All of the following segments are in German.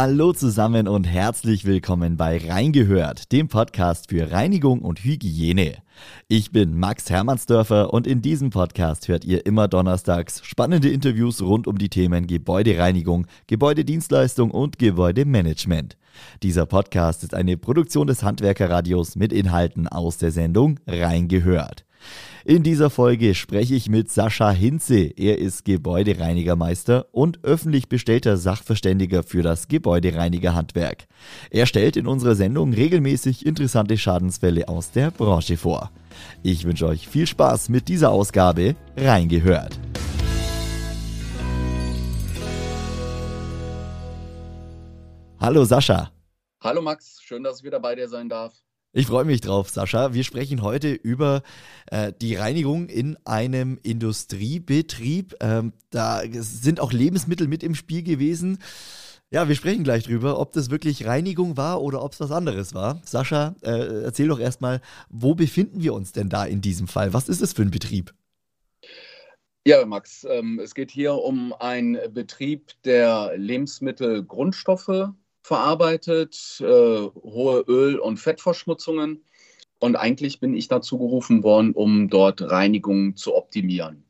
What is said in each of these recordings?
Hallo zusammen und herzlich willkommen bei Reingehört, dem Podcast für Reinigung und Hygiene. Ich bin Max Hermannsdörfer und in diesem Podcast hört ihr immer donnerstags spannende Interviews rund um die Themen Gebäudereinigung, Gebäudedienstleistung und Gebäudemanagement. Dieser Podcast ist eine Produktion des Handwerkerradios mit Inhalten aus der Sendung Reingehört. In dieser Folge spreche ich mit Sascha Hinze. Er ist Gebäudereinigermeister und öffentlich bestellter Sachverständiger für das Gebäudereinigerhandwerk. Er stellt in unserer Sendung regelmäßig interessante Schadensfälle aus der Branche vor. Ich wünsche euch viel Spaß mit dieser Ausgabe Reingehört. Hallo Sascha. Hallo Max, schön, dass ich wieder bei dir sein darf. Ich freue mich drauf, Sascha. Wir sprechen heute über äh, die Reinigung in einem Industriebetrieb. Ähm, da sind auch Lebensmittel mit im Spiel gewesen. Ja, wir sprechen gleich drüber, ob das wirklich Reinigung war oder ob es was anderes war. Sascha, äh, erzähl doch erstmal, wo befinden wir uns denn da in diesem Fall? Was ist es für ein Betrieb? Ja, Max, ähm, es geht hier um einen Betrieb, der Lebensmittelgrundstoffe verarbeitet, äh, hohe Öl- und Fettverschmutzungen. Und eigentlich bin ich dazu gerufen worden, um dort Reinigung zu optimieren.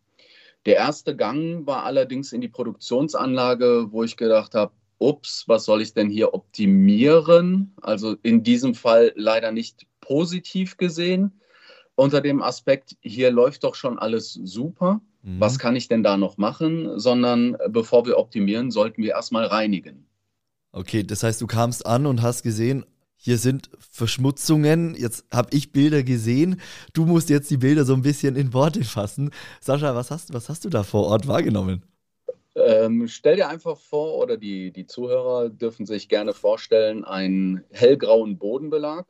Der erste Gang war allerdings in die Produktionsanlage, wo ich gedacht habe, ups, was soll ich denn hier optimieren? Also in diesem Fall leider nicht positiv gesehen. Unter dem Aspekt, hier läuft doch schon alles super. Mhm. Was kann ich denn da noch machen? Sondern bevor wir optimieren, sollten wir erstmal reinigen. Okay, das heißt, du kamst an und hast gesehen, hier sind Verschmutzungen. Jetzt habe ich Bilder gesehen. Du musst jetzt die Bilder so ein bisschen in Worte fassen. Sascha, was hast, was hast du da vor Ort wahrgenommen? Ähm, stell dir einfach vor, oder die, die Zuhörer dürfen sich gerne vorstellen, einen hellgrauen Bodenbelag,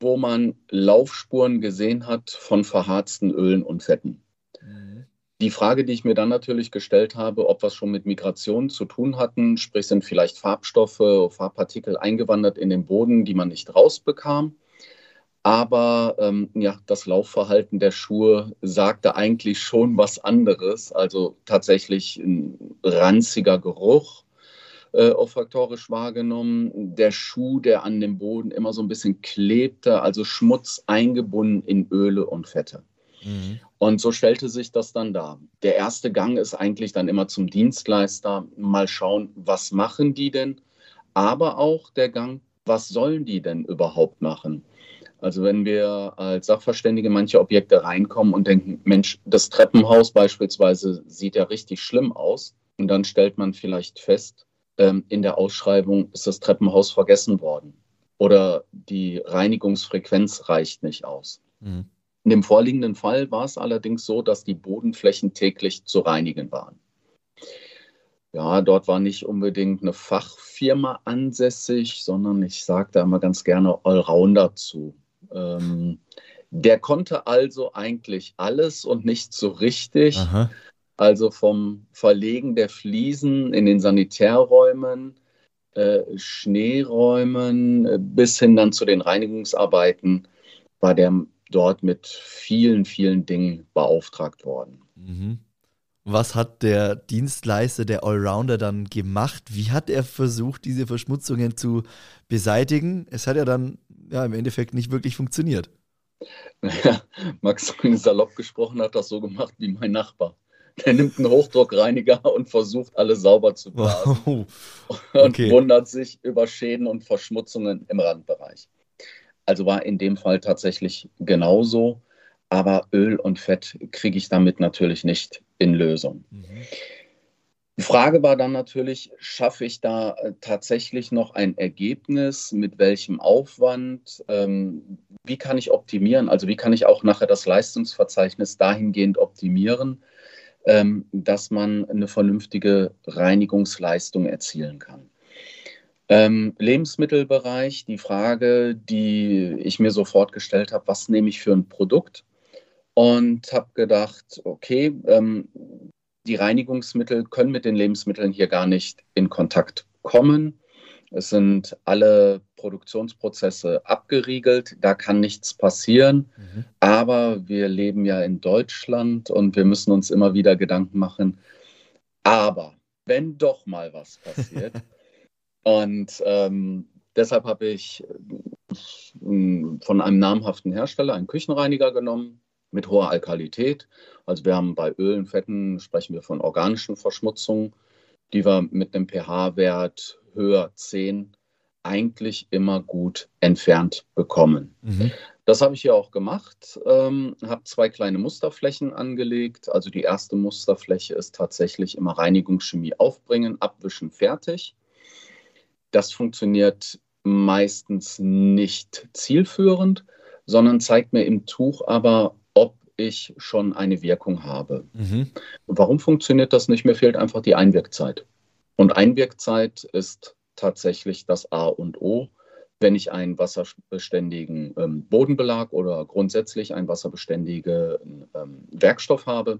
wo man Laufspuren gesehen hat von verharzten Ölen und Fetten. Mhm. Die Frage, die ich mir dann natürlich gestellt habe, ob es schon mit Migration zu tun hatten, sprich sind vielleicht Farbstoffe, Farbpartikel eingewandert in den Boden, die man nicht rausbekam. Aber ähm, ja, das Laufverhalten der Schuhe sagte eigentlich schon was anderes. Also tatsächlich ein ranziger Geruch äh, olfaktorisch wahrgenommen. Der Schuh, der an dem Boden immer so ein bisschen klebte, also Schmutz eingebunden in Öle und Fette. Mhm. Und so stellte sich das dann dar. Der erste Gang ist eigentlich dann immer zum Dienstleister, mal schauen, was machen die denn, aber auch der Gang, was sollen die denn überhaupt machen? Also wenn wir als Sachverständige manche Objekte reinkommen und denken, Mensch, das Treppenhaus beispielsweise sieht ja richtig schlimm aus. Und dann stellt man vielleicht fest, ähm, in der Ausschreibung ist das Treppenhaus vergessen worden. Oder die Reinigungsfrequenz reicht nicht aus. Mhm. In dem vorliegenden Fall war es allerdings so, dass die Bodenflächen täglich zu reinigen waren. Ja, dort war nicht unbedingt eine Fachfirma ansässig, sondern ich sage da immer ganz gerne Allrounder zu. Ähm, der konnte also eigentlich alles und nicht so richtig. Aha. Also vom Verlegen der Fliesen in den Sanitärräumen, äh, Schneeräumen äh, bis hin dann zu den Reinigungsarbeiten war der dort mit vielen, vielen Dingen beauftragt worden. Mhm. Was hat der Dienstleister, der Allrounder dann gemacht? Wie hat er versucht, diese Verschmutzungen zu beseitigen? Es hat ja dann ja, im Endeffekt nicht wirklich funktioniert. Ja, Max salopp gesprochen hat das so gemacht wie mein Nachbar. Der nimmt einen Hochdruckreiniger und versucht, alles sauber zu blasen. Wow. Okay. Und wundert sich über Schäden und Verschmutzungen im Randbereich. Also war in dem Fall tatsächlich genauso. Aber Öl und Fett kriege ich damit natürlich nicht in Lösung. Mhm. Die Frage war dann natürlich, schaffe ich da äh, tatsächlich noch ein Ergebnis? Mit welchem Aufwand? Ähm, wie kann ich optimieren? Also wie kann ich auch nachher das Leistungsverzeichnis dahingehend optimieren, ähm, dass man eine vernünftige Reinigungsleistung erzielen kann? Ähm, Lebensmittelbereich, die Frage, die ich mir sofort gestellt habe, was nehme ich für ein Produkt? Und habe gedacht, okay, ähm, die Reinigungsmittel können mit den Lebensmitteln hier gar nicht in Kontakt kommen. Es sind alle Produktionsprozesse abgeriegelt, da kann nichts passieren. Mhm. Aber wir leben ja in Deutschland und wir müssen uns immer wieder Gedanken machen. Aber wenn doch mal was passiert, Und ähm, deshalb habe ich äh, von einem namhaften Hersteller einen Küchenreiniger genommen mit hoher Alkalität. Also wir haben bei Ölen, Fetten, sprechen wir von organischen Verschmutzungen, die wir mit einem pH-Wert höher 10 eigentlich immer gut entfernt bekommen. Mhm. Das habe ich hier auch gemacht, ähm, habe zwei kleine Musterflächen angelegt. Also die erste Musterfläche ist tatsächlich immer Reinigungschemie aufbringen, abwischen, fertig. Das funktioniert meistens nicht zielführend, sondern zeigt mir im Tuch aber, ich schon eine Wirkung habe. Mhm. Warum funktioniert das nicht? Mir fehlt einfach die Einwirkzeit. Und Einwirkzeit ist tatsächlich das A und O. Wenn ich einen wasserbeständigen ähm, Bodenbelag oder grundsätzlich einen wasserbeständigen ähm, Werkstoff habe,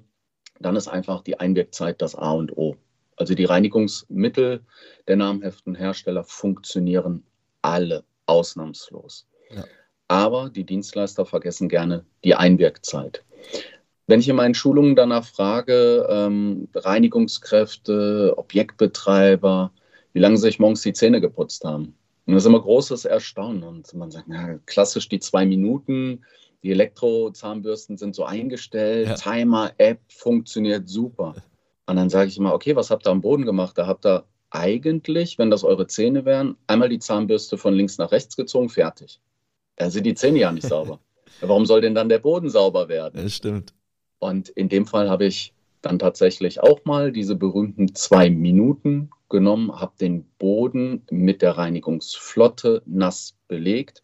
dann ist einfach die Einwirkzeit das A und O. Also die Reinigungsmittel der namhaften Hersteller funktionieren alle ausnahmslos. Ja. Aber die Dienstleister vergessen gerne die Einwirkzeit. Wenn ich in meinen Schulungen danach frage, ähm, Reinigungskräfte, Objektbetreiber, wie lange sie sich morgens die Zähne geputzt haben. Und das ist immer großes Erstaunen. Und man sagt, na, klassisch die zwei Minuten, die Elektrozahnbürsten sind so eingestellt, ja. Timer-App funktioniert super. Und dann sage ich immer, okay, was habt ihr am Boden gemacht? Da habt ihr eigentlich, wenn das eure Zähne wären, einmal die Zahnbürste von links nach rechts gezogen, fertig. Dann sind die Zähne ja nicht sauber. Warum soll denn dann der Boden sauber werden? Das stimmt. Und in dem Fall habe ich dann tatsächlich auch mal diese berühmten zwei Minuten genommen, habe den Boden mit der Reinigungsflotte nass belegt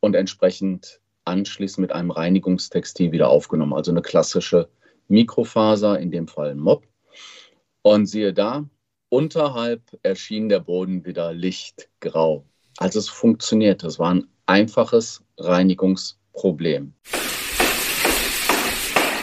und entsprechend anschließend mit einem Reinigungstextil wieder aufgenommen. Also eine klassische Mikrofaser, in dem Fall ein Mob. Und siehe da, unterhalb erschien der Boden wieder lichtgrau. Also es funktioniert. Es war ein einfaches Reinigungsproblem.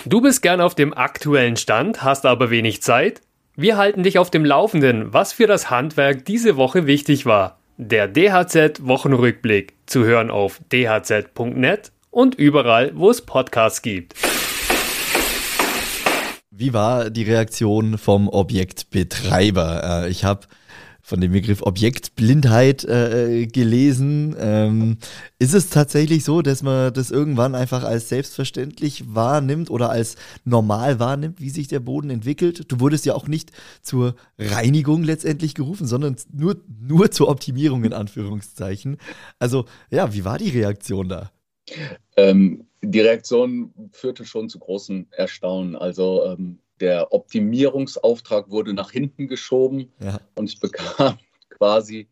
Du bist gern auf dem aktuellen Stand, hast aber wenig Zeit? Wir halten dich auf dem Laufenden, was für das Handwerk diese Woche wichtig war. Der DHZ Wochenrückblick zu hören auf dhz.net und überall, wo es Podcasts gibt. Wie war die Reaktion vom Objektbetreiber? Äh, ich habe von dem Begriff Objektblindheit äh, gelesen. Ähm, ist es tatsächlich so, dass man das irgendwann einfach als selbstverständlich wahrnimmt oder als normal wahrnimmt, wie sich der Boden entwickelt? Du wurdest ja auch nicht zur Reinigung letztendlich gerufen, sondern nur, nur zur Optimierung in Anführungszeichen. Also ja, wie war die Reaktion da? Ähm, die Reaktion führte schon zu großem Erstaunen. Also ähm, der Optimierungsauftrag wurde nach hinten geschoben ja. und ich bekam quasi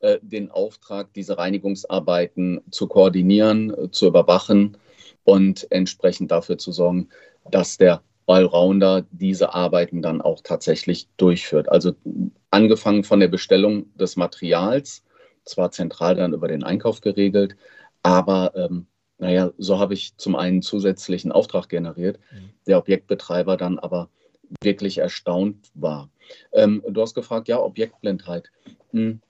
äh, den Auftrag, diese Reinigungsarbeiten zu koordinieren, äh, zu überwachen und entsprechend dafür zu sorgen, dass der Allrounder diese Arbeiten dann auch tatsächlich durchführt. Also angefangen von der Bestellung des Materials, zwar zentral dann über den Einkauf geregelt, aber ähm, naja, so habe ich zum einen zusätzlichen Auftrag generiert, mhm. der Objektbetreiber dann aber wirklich erstaunt war. Ähm, du hast gefragt, ja, Objektblindheit. Hm.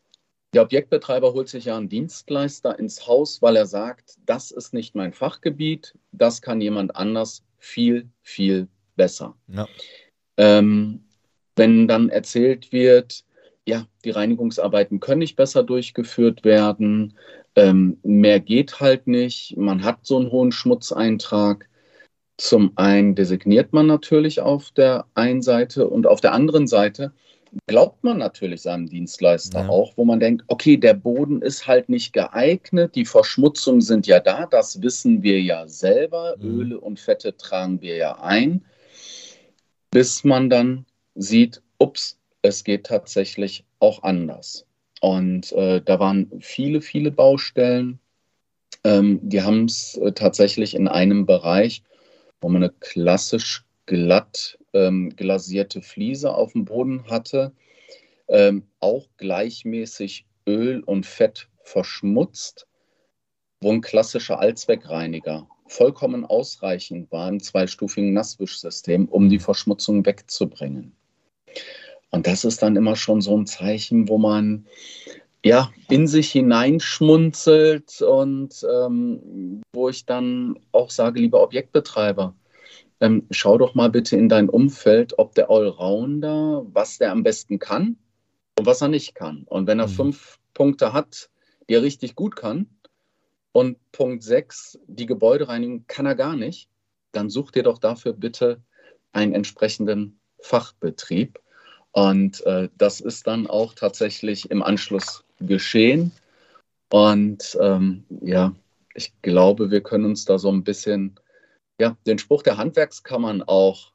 Der Objektbetreiber holt sich ja einen Dienstleister ins Haus, weil er sagt, das ist nicht mein Fachgebiet, das kann jemand anders viel, viel besser. Ja. Ähm, wenn dann erzählt wird, ja, die Reinigungsarbeiten können nicht besser durchgeführt werden, ähm, mehr geht halt nicht. Man hat so einen hohen Schmutzeintrag. Zum einen designiert man natürlich auf der einen Seite und auf der anderen Seite glaubt man natürlich seinem Dienstleister ja. auch, wo man denkt, okay, der Boden ist halt nicht geeignet, die Verschmutzungen sind ja da, das wissen wir ja selber, mhm. Öle und Fette tragen wir ja ein, bis man dann sieht, ups, es geht tatsächlich auch anders. Und äh, da waren viele, viele Baustellen. Ähm, die haben es äh, tatsächlich in einem Bereich, wo man eine klassisch glatt ähm, glasierte Fliese auf dem Boden hatte, ähm, auch gleichmäßig Öl und Fett verschmutzt, wo ein klassischer Allzweckreiniger vollkommen ausreichend war im zweistufigen Nasswischsystem, um die Verschmutzung wegzubringen. Und das ist dann immer schon so ein Zeichen, wo man ja in sich hineinschmunzelt und ähm, wo ich dann auch sage, lieber Objektbetreiber, ähm, schau doch mal bitte in dein Umfeld, ob der Allrounder, was der am besten kann, und was er nicht kann. Und wenn er mhm. fünf Punkte hat, die er richtig gut kann, und Punkt sechs, die Gebäudereinigung kann er gar nicht, dann such dir doch dafür bitte einen entsprechenden Fachbetrieb. Und äh, das ist dann auch tatsächlich im Anschluss geschehen. Und ähm, ja, ich glaube, wir können uns da so ein bisschen, ja, den Spruch der Handwerkskammern auch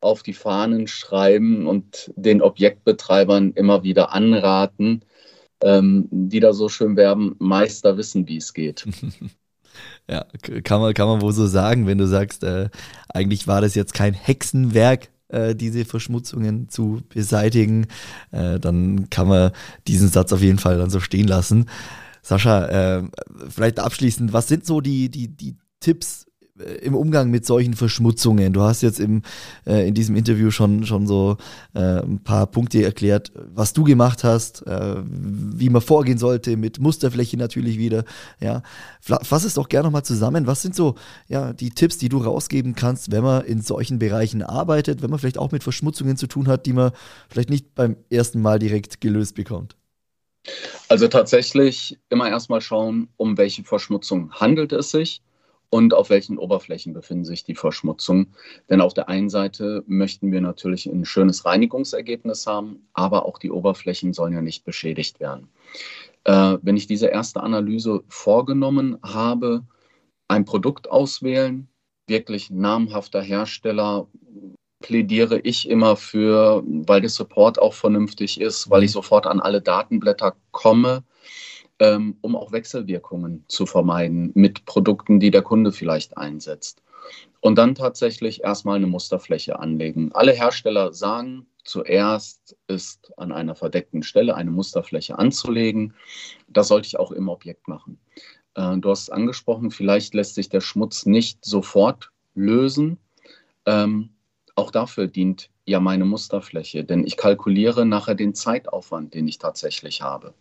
auf die Fahnen schreiben und den Objektbetreibern immer wieder anraten, ähm, die da so schön werben, Meister wissen, wie es geht. ja, kann man, kann man wohl so sagen, wenn du sagst, äh, eigentlich war das jetzt kein Hexenwerk, äh, diese Verschmutzungen zu beseitigen, äh, dann kann man diesen Satz auf jeden Fall dann so stehen lassen. Sascha, äh, vielleicht abschließend, was sind so die, die, die Tipps im Umgang mit solchen Verschmutzungen? Du hast jetzt im, äh, in diesem Interview schon, schon so äh, ein paar Punkte erklärt, was du gemacht hast, äh, wie man vorgehen sollte, mit Musterfläche natürlich wieder. Ja. Fass es doch gerne nochmal zusammen. Was sind so ja, die Tipps, die du rausgeben kannst, wenn man in solchen Bereichen arbeitet, wenn man vielleicht auch mit Verschmutzungen zu tun hat, die man vielleicht nicht beim ersten Mal direkt gelöst bekommt? Also tatsächlich immer erstmal schauen, um welche Verschmutzung handelt es sich und auf welchen Oberflächen befinden sich die Verschmutzungen. Denn auf der einen Seite möchten wir natürlich ein schönes Reinigungsergebnis haben, aber auch die Oberflächen sollen ja nicht beschädigt werden. Äh, wenn ich diese erste Analyse vorgenommen habe, ein Produkt auswählen, wirklich namhafter Hersteller, plädiere ich immer für, weil der Support auch vernünftig ist, weil ich mhm. sofort an alle Datenblätter komme ähm, um auch Wechselwirkungen zu vermeiden mit Produkten, die der Kunde vielleicht einsetzt. Und dann tatsächlich erstmal eine Musterfläche anlegen. Alle Hersteller sagen, zuerst ist an einer verdeckten Stelle eine Musterfläche anzulegen. Das sollte ich auch im Objekt machen. Äh, du hast angesprochen, vielleicht lässt sich der Schmutz nicht sofort lösen. Ähm, auch dafür dient ja meine Musterfläche, denn ich kalkuliere nachher den Zeitaufwand, den ich tatsächlich habe.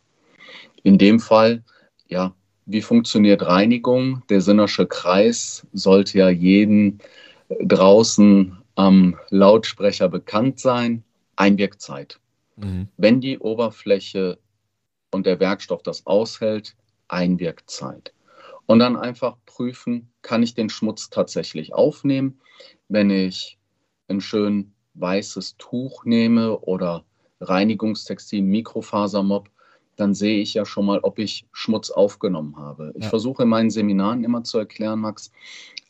In dem Fall, ja, wie funktioniert Reinigung? Der Sinnersche Kreis sollte ja jeden äh, draußen am Lautsprecher bekannt sein. Einwirkzeit. Mhm. Wenn die Oberfläche und der Werkstoff das aushält, Einwirkzeit. Und dann einfach prüfen, kann ich den Schmutz tatsächlich aufnehmen? Wenn ich ein schön weißes Tuch nehme oder Reinigungstextil, Mikrofasermob, dann sehe ich ja schon mal, ob ich Schmutz aufgenommen habe. Ich ja. versuche in meinen Seminaren immer zu erklären, Max,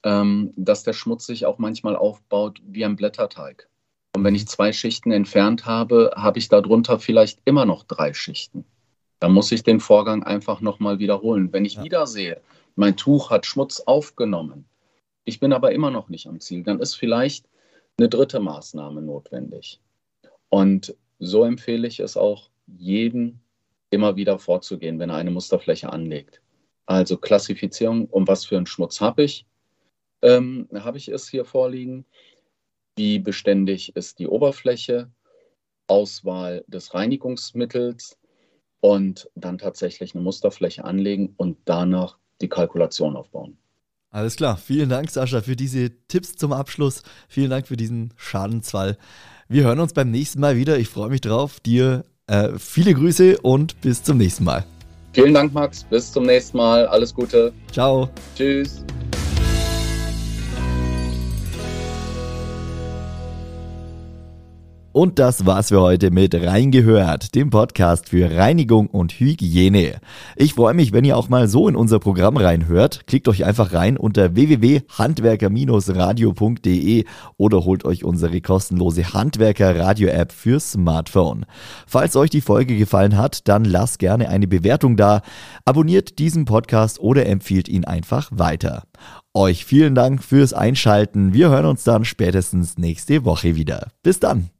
ähm, dass der Schmutz sich auch manchmal aufbaut wie ein Blätterteig. Und wenn ich zwei Schichten entfernt habe, habe ich darunter vielleicht immer noch drei Schichten. Dann muss ich den Vorgang einfach nochmal wiederholen. Wenn ich ja. wieder sehe, mein Tuch hat Schmutz aufgenommen, ich bin aber immer noch nicht am Ziel, dann ist vielleicht eine dritte Maßnahme notwendig. Und so empfehle ich es auch jedem immer wieder vorzugehen, wenn er eine Musterfläche anlegt. Also Klassifizierung, um was für einen Schmutz habe ich, ähm, habe ich es hier vorliegen, wie beständig ist die Oberfläche, Auswahl des Reinigungsmittels und dann tatsächlich eine Musterfläche anlegen und danach die Kalkulation aufbauen. Alles klar. Vielen Dank, Sascha, für diese Tipps zum Abschluss. Vielen Dank für diesen Schadensfall. Wir hören uns beim nächsten Mal wieder. Ich freue mich drauf. Dir äh, viele Grüße und bis zum nächsten Mal. Vielen Dank, Max. Bis zum nächsten Mal. Alles Gute. Ciao. Tschüss. Und das war's für heute mit Reingehört, dem Podcast für Reinigung und Hygiene. Ich freue mich, wenn ihr auch mal so in unser Programm reinhört. Klickt euch einfach rein unter www.handwerker-radio.de oder holt euch unsere kostenlose Handwerker-Radio-App für Smartphone. Falls euch die Folge gefallen hat, dann lasst gerne eine Bewertung da, abonniert diesen Podcast oder empfiehlt ihn einfach weiter. Euch vielen Dank fürs Einschalten. Wir hören uns dann spätestens nächste Woche wieder. Bis dann.